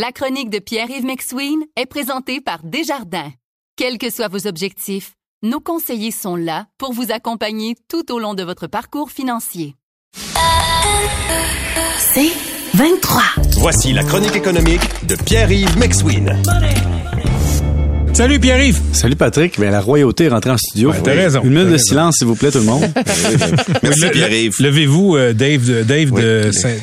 La chronique de Pierre-Yves McSween est présentée par Desjardins. Quels que soient vos objectifs, nos conseillers sont là pour vous accompagner tout au long de votre parcours financier. C'est 23. Voici la chronique économique de Pierre-Yves McSween. Salut Pierre-Yves. Salut Patrick. Ben, la royauté est rentrée en studio. Ouais, t'as raison. Une minute de raison. silence, s'il vous plaît, tout le monde. Merci Pierre-Yves. Levez-vous, euh, Dave, de, Dave de Saint,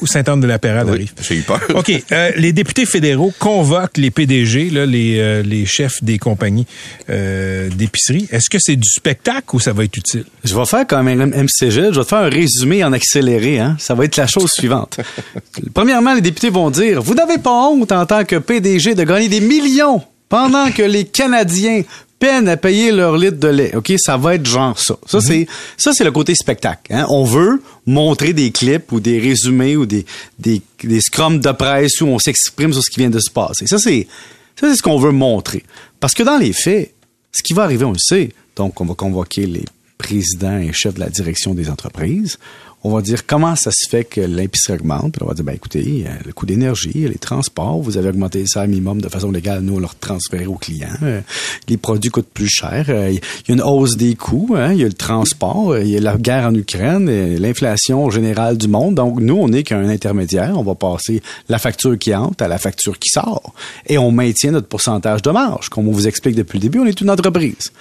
ou Sainte-Anne-de-la-Pérade Oui, arrive. j'ai eu peur. OK. euh, les députés fédéraux convoquent les PDG, là, les, euh, les chefs des compagnies euh, d'épicerie. Est-ce que c'est du spectacle ou ça va être utile? Je vais faire comme un MCG, je vais te faire un résumé en accéléré. Hein? Ça va être la chose suivante. Premièrement, les députés vont dire, vous n'avez pas honte en tant que PDG de gagner des millions pendant que les Canadiens peinent à payer leur litre de lait. OK, ça va être genre ça. Ça c'est ça c'est le côté spectacle, hein? On veut montrer des clips ou des résumés ou des des, des scrums de presse où on s'exprime sur ce qui vient de se passer. Ça c'est ça c'est ce qu'on veut montrer. Parce que dans les faits, ce qui va arriver, on le sait. Donc, on va convoquer les présidents et chefs de la direction des entreprises. On va dire comment ça se fait que l'épicerie augmente. Puis on va dire, ben écoutez, euh, le coût d'énergie, les transports, vous avez augmenté le salaire minimum de façon légale, nous on leur transfère aux clients. Euh, les produits coûtent plus cher. Euh, Il y a une hausse des coûts. hein. Il y a le transport, il y a la guerre en Ukraine, l'inflation générale du monde. Donc nous, on n'est qu'un intermédiaire. On va passer la facture qui entre à la facture qui sort. Et on maintient notre pourcentage de marge. Comme on vous explique depuis le début, on est une entreprise.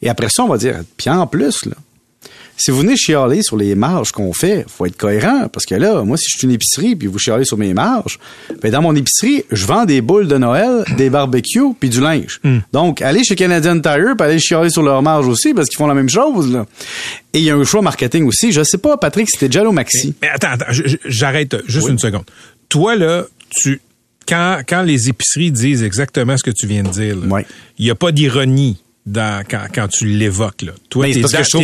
Et après ça, on va dire, puis en plus, là, si vous venez chialer sur les marges qu'on fait, faut être cohérent parce que là, moi, si je suis une épicerie puis vous chialez sur mes marges, ben dans mon épicerie, je vends des boules de Noël, des barbecues puis du linge. Donc, allez chez Canadian Tire puis allez chialer sur leurs marges aussi parce qu'ils font la même chose là. Et il y a un choix marketing aussi. Je sais pas, Patrick, c'était Jello Maxi. Mais attends, attends, j'arrête juste une seconde. Toi, là, tu quand, quand les épiceries disent exactement ce que tu viens de dire, il n'y a pas d'ironie dans, quand, quand tu l'évoques. Là. Toi, Ben, trouve-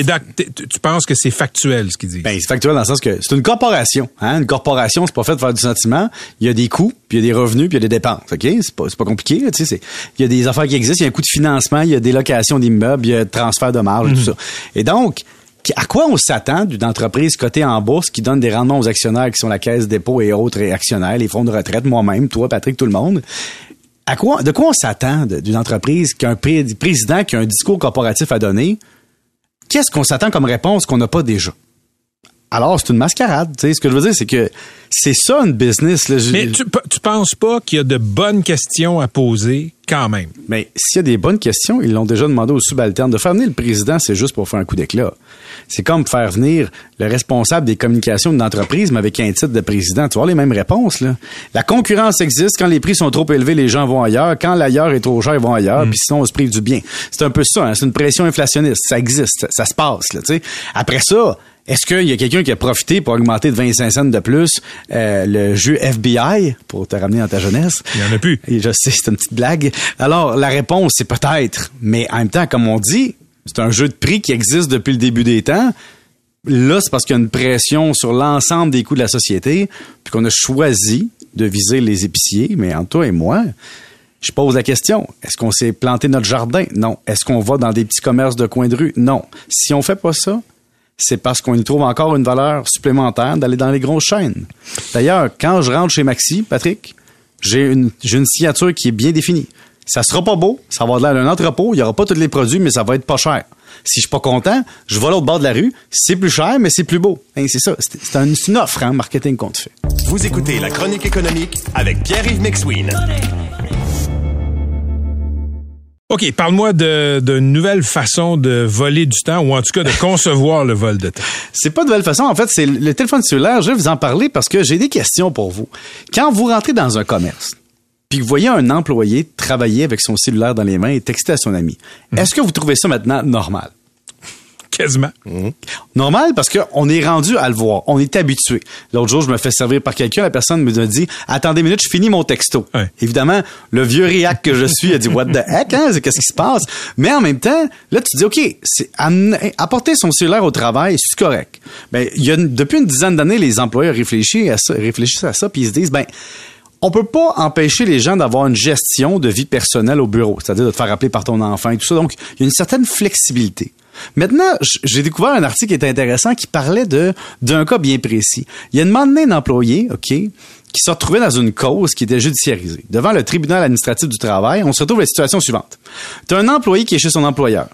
tu penses que c'est factuel ce qu'ils disent? Ben, c'est factuel dans le sens que c'est une corporation. Hein? Une corporation, c'est pas fait de faire du sentiment. Il y a des coûts, puis il y a des revenus, puis il y a des dépenses. OK? C'est pas, pas compliqué. Il y a des affaires qui existent. Il y a un coût de financement, il y a des locations d'immeubles, il y a transfert de marge, et tout ça. Et donc, à quoi on s'attend d'une entreprise cotée en bourse qui donne des rendements aux actionnaires qui sont la caisse dépôt et autres actionnaires, les fonds de retraite, moi-même, toi, Patrick, tout le monde? À quoi, de quoi on s'attend d'une entreprise qui a un pré- président qui a un discours corporatif à donner? Qu'est-ce qu'on s'attend comme réponse qu'on n'a pas déjà? Alors, c'est une mascarade. Tu sais, ce que je veux dire, c'est que c'est ça une business. Là. Mais tu, tu penses pas qu'il y a de bonnes questions à poser quand même? Mais s'il y a des bonnes questions, ils l'ont déjà demandé aux subalternes. De faire venir le président, c'est juste pour faire un coup d'éclat. C'est comme faire venir le responsable des communications d'une entreprise, mais avec un titre de président. Tu vois les mêmes réponses, là. La concurrence existe. Quand les prix sont trop élevés, les gens vont ailleurs. Quand l'ailleurs est trop cher, ils vont ailleurs. Puis sinon, on se prive du bien. C'est un peu ça. hein. C'est une pression inflationniste. Ça existe. Ça, ça se passe, là, tu sais. Après ça, est-ce qu'il y a quelqu'un qui a profité pour augmenter de 25 cents de plus euh, le jeu FBI pour te ramener dans ta jeunesse? Il y en a plus. Et je sais, c'est une petite blague. Alors, la réponse, c'est peut-être. Mais en même temps, comme on dit, c'est un jeu de prix qui existe depuis le début des temps. Là, c'est parce qu'il y a une pression sur l'ensemble des coûts de la société, puis qu'on a choisi de viser les épiciers. Mais entre toi et moi, je pose la question. Est-ce qu'on s'est planté notre jardin? Non. Est-ce qu'on va dans des petits commerces de coin de rue? Non. Si on fait pas ça, c'est parce qu'on y trouve encore une valeur supplémentaire d'aller dans les grosses chaînes. D'ailleurs, quand je rentre chez Maxi, Patrick, j'ai une, signature qui est bien définie. Ça sera pas beau, ça va avoir l'air d'un entrepôt, il y aura pas tous les produits, mais ça va être pas cher. Si je suis pas content, je vais à l'autre bord de la rue, c'est plus cher, mais c'est plus beau. Hein, c'est ça, c'est, c'est un- c'est une offre, hein, marketing qu'on te fait. Vous écoutez la chronique économique avec Pierre-Yves McSween. OK, parle-moi de- d'une nouvelle façon de voler du temps, ou en tout cas de concevoir le vol de temps. C'est pas de belle façon. En fait, c'est le téléphone cellulaire. Je vais vous en parler parce que j'ai des questions pour vous. Quand vous rentrez dans un commerce, puis que vous voyez un employé travailler avec son cellulaire dans les mains et texter à son ami, est-ce que vous trouvez ça maintenant normal? Quasiment. Normal parce qu'on est rendu à le voir. On est habitué. L'autre jour, je me fais servir par quelqu'un. La personne me dit Attendez une minute, je finis mon texto. Ouais. Évidemment, le vieux réac que je suis a dit What the heck, hein? Qu'est-ce qui se passe? Mais en même temps, là, tu dis OK, amener- apporter son cellulaire au travail, c'est correct. Ben, il y a depuis une dizaine d'années, les employeurs réfléchissent à ça, réfléchissent à ça, puis ils se disent ben on peut pas empêcher les gens d'avoir une gestion de vie personnelle au bureau, c'est-à-dire de te faire appeler par ton enfant et tout ça. Donc, il y a une certaine flexibilité. Maintenant, j'ai découvert un article qui est intéressant qui parlait d'un cas bien précis. Il y a demandé un employé, OK, qui se retrouvait dans une cause qui était judiciarisée. Devant le tribunal administratif du travail, on se retrouve à la situation suivante. Tu as un employé qui est chez son employeur.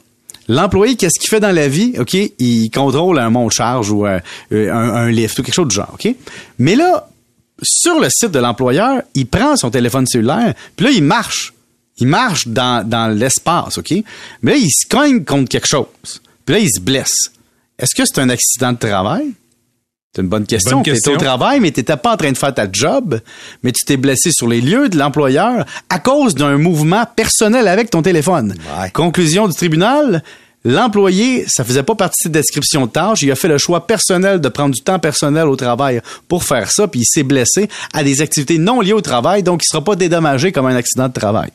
L'employé, qu'est-ce qu'il fait dans la vie? OK, il contrôle un monte-charge ou euh, un, un lift ou quelque chose du genre, OK? Mais là, sur le site de l'employeur, il prend son téléphone cellulaire, puis là, il marche. Il marche dans, dans l'espace, OK? Mais là, il se cogne contre quelque chose. Puis là, il se blesse. Est-ce que c'est un accident de travail? C'est une bonne question. Tu au travail, mais tu n'étais pas en train de faire ta job, mais tu t'es blessé sur les lieux de l'employeur à cause d'un mouvement personnel avec ton téléphone. Ouais. Conclusion du tribunal, l'employé, ça faisait pas partie de ses descriptions de tâches, il a fait le choix personnel de prendre du temps personnel au travail pour faire ça, puis il s'est blessé à des activités non liées au travail, donc il sera pas dédommagé comme un accident de travail.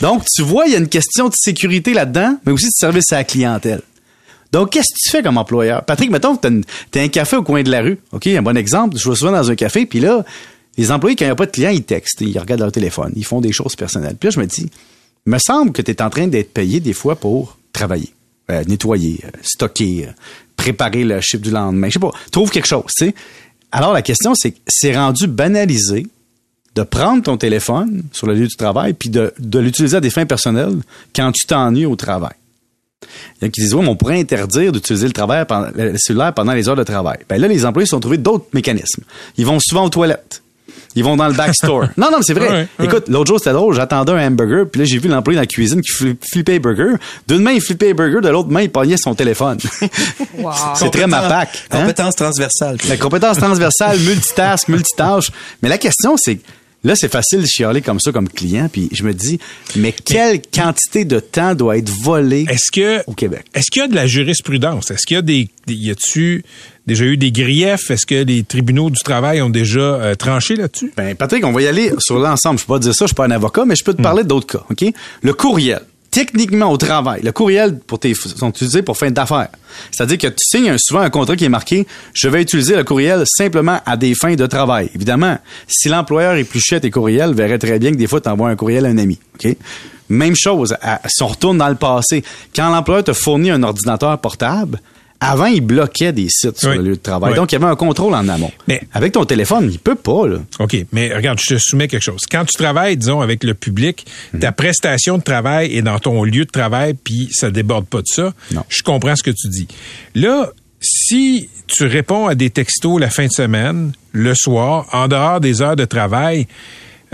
Donc, tu vois, il y a une question de sécurité là-dedans, mais aussi de service à la clientèle. Donc, qu'est-ce que tu fais comme employeur? Patrick, mettons que tu as un café au coin de la rue. OK, un bon exemple. Je vais souvent dans un café, puis là, les employés, quand il n'y a pas de clients, ils textent, ils regardent leur téléphone, ils font des choses personnelles. Puis là, je me dis, il me semble que tu es en train d'être payé des fois pour travailler, euh, nettoyer, euh, stocker, euh, préparer le chiffre du lendemain. Je sais pas, trouve quelque chose, tu. Alors, la question, c'est que c'est rendu banalisé de prendre ton téléphone sur le lieu du travail puis de, de l'utiliser à des fins personnelles quand tu t'ennuies au travail. Il y en a qui disent, oui, mais on pourrait interdire d'utiliser le, travail pendant- le cellulaire pendant les heures de travail. Ben là, les employés se sont trouvés d'autres mécanismes. Ils vont souvent aux toilettes. Ils vont dans le backstore. non, non, mais c'est vrai. Ouais, ouais. Écoute, l'autre jour, c'était drôle. J'attendais un hamburger, puis là, j'ai vu l'employé dans la cuisine qui fli- flippait les burgers. D'une main, il flippait les burgers, de l'autre main, il pognait son téléphone. c'est très ma pack. hein? Compétence transversale. La compétence transversale, multitask, multitâche. Mais la question, c'est là, c'est facile de chialer comme ça comme client, puis je me dis, mais quelle quantité de temps doit être volée Est-ce que au Québec? Est-ce qu'il y a de la jurisprudence? Est-ce qu'il y a des, y a-tu déjà eu des griefs? Est-ce que les tribunaux du travail ont déjà euh, tranché là-dessus? Ben, Patrick, on va y aller sur l'ensemble. Je peux pas dire ça, je suis pas un avocat, mais je peux te parler d'autres cas, OK? Le courriel. Techniquement, au travail, le courriel pour tes, sont utilisés pour fin d'affaires. C'est-à-dire que tu signes souvent un contrat qui est marqué « Je vais utiliser le courriel simplement à des fins de travail ». Évidemment, si l'employeur épluchait tes courriels, verrait très bien que des fois, tu envoies un courriel à un ami, OK? Même chose, si on retourne dans le passé, quand l'employeur te fournit un ordinateur portable, avant, il bloquait des sites sur Oui. le lieu de travail. Oui. Donc, il y avait un contrôle en amont. Mais- Avec ton téléphone, il peut pas, là. OK, mais regarde, je te soumets quelque chose. Quand tu travailles, disons, avec le public, ta prestation de travail est dans ton lieu de travail, puis ça déborde pas de ça. Non. Je comprends ce que tu dis. Là, si tu réponds à des textos la fin de semaine, le soir, en dehors des heures de travail,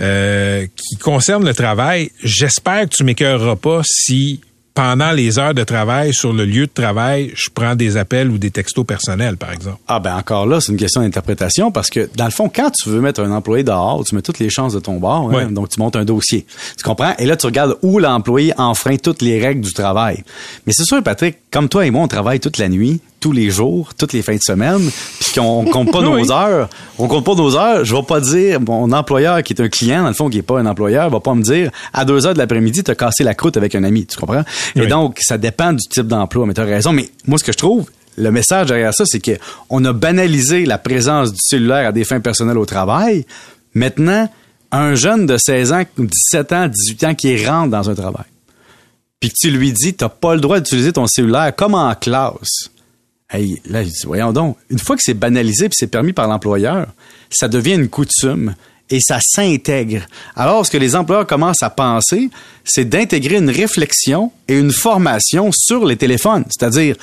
euh, qui concernent le travail, j'espère que tu m'écœureras pas si pendant les heures de travail sur le lieu de travail, je prends des appels ou des textos personnels, par exemple. Ah ben encore là, c'est une question d'interprétation parce que dans le fond, quand tu veux mettre un employé dehors, tu mets toutes les chances de ton bord, hein, Ouais. donc tu montes un dossier. Tu comprends? Et là, tu regardes où l'employé enfreint toutes les règles du travail. Mais c'est sûr, Patrick, comme toi et moi, on travaille toute la nuit, tous les jours, toutes les fins de semaine, puis qu'on compte pas Oui. nos heures. On compte pas nos heures. Je vais pas dire, mon employeur qui est un client, dans le fond, qui est pas un employeur, va pas me dire, à deux heures de l'après-midi, t'as cassé la croûte avec un ami. Tu comprends? Et donc, ça dépend du type d'emploi. Mais t'as raison. Mais moi, ce que je trouve, le message derrière ça, c'est que on a banalisé la présence du cellulaire à des fins personnelles au travail. Maintenant, un jeune de 16 ans, 17 ans, 18 ans qui rentre dans un travail, puis que tu lui dis, t'as pas le droit d'utiliser ton cellulaire comme en classe. Hey, là, voyons donc, une fois que c'est banalisé puis c'est permis par l'employeur, ça devient une coutume et ça s'intègre. Alors, ce que les employeurs commencent à penser, c'est d'intégrer une réflexion et une formation sur les téléphones. C'est-à-dire,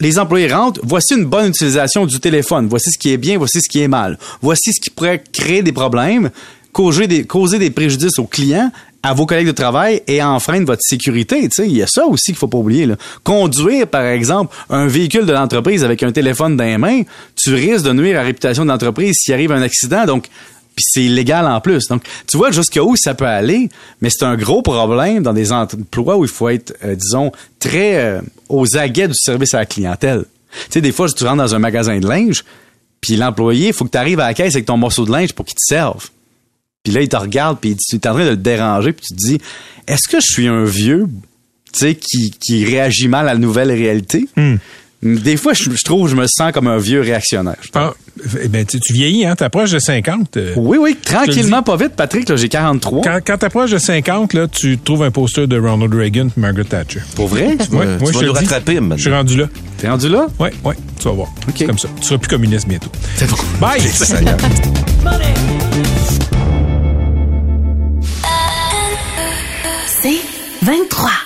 les employés rentrent, voici une bonne utilisation du téléphone, voici ce qui est bien, voici ce qui est mal, voici ce qui pourrait créer des problèmes, causer des préjudices aux clients, à vos collègues de travail et enfreindre votre sécurité. Il y a ça aussi qu'il faut pas oublier. Là. Conduire, par exemple, un véhicule de l'entreprise avec un téléphone dans les mains, tu risques de nuire à la réputation de l'entreprise s'il arrive un accident. Donc, c'est illégal en plus. Donc, tu vois jusqu'où ça peut aller, mais c'est un gros problème dans des emplois où il faut être, euh, disons, très euh, aux aguets du service à la clientèle. Tu sais, des fois, tu rentres dans un magasin de linge, puis l'employé, il faut que tu arrives à la caisse avec ton morceau de linge pour qu'il te serve. Puis là, il te regarde, puis tu es en train de le déranger, puis tu te dis, est-ce que je suis un vieux, tu sais, qui, qui réagit mal à la nouvelle réalité? Des fois, je, je trouve, je me sens comme un vieux réactionnaire. Ah, eh ben, tu, tu vieillis, hein? T'approches de 50. euh, Oui, oui, tranquillement, pas vite, Patrick, là, j'ai 43. Quand, quand t'approches de 50, là, tu trouves un poster de Ronald Reagan et Margaret Thatcher. Pour vrai? Ouais, tu ouais, vas je te nous le dis. rattraper, maintenant. Je suis rendu là. T'es rendu là? Ouais, ouais, tu vas voir. OK. Comme ça. Tu seras plus communiste bientôt. C'est bon. Bye! 23.